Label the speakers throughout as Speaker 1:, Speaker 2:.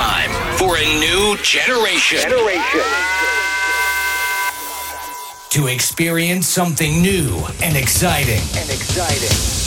Speaker 1: time for a new generation. Generation. To experience something new and exciting. And exciting.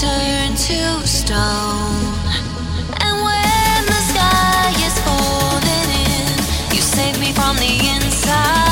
Speaker 2: turn to stone. And when the sky is falling in, you save me from the inside.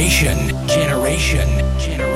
Speaker 1: Generation, generation, generation.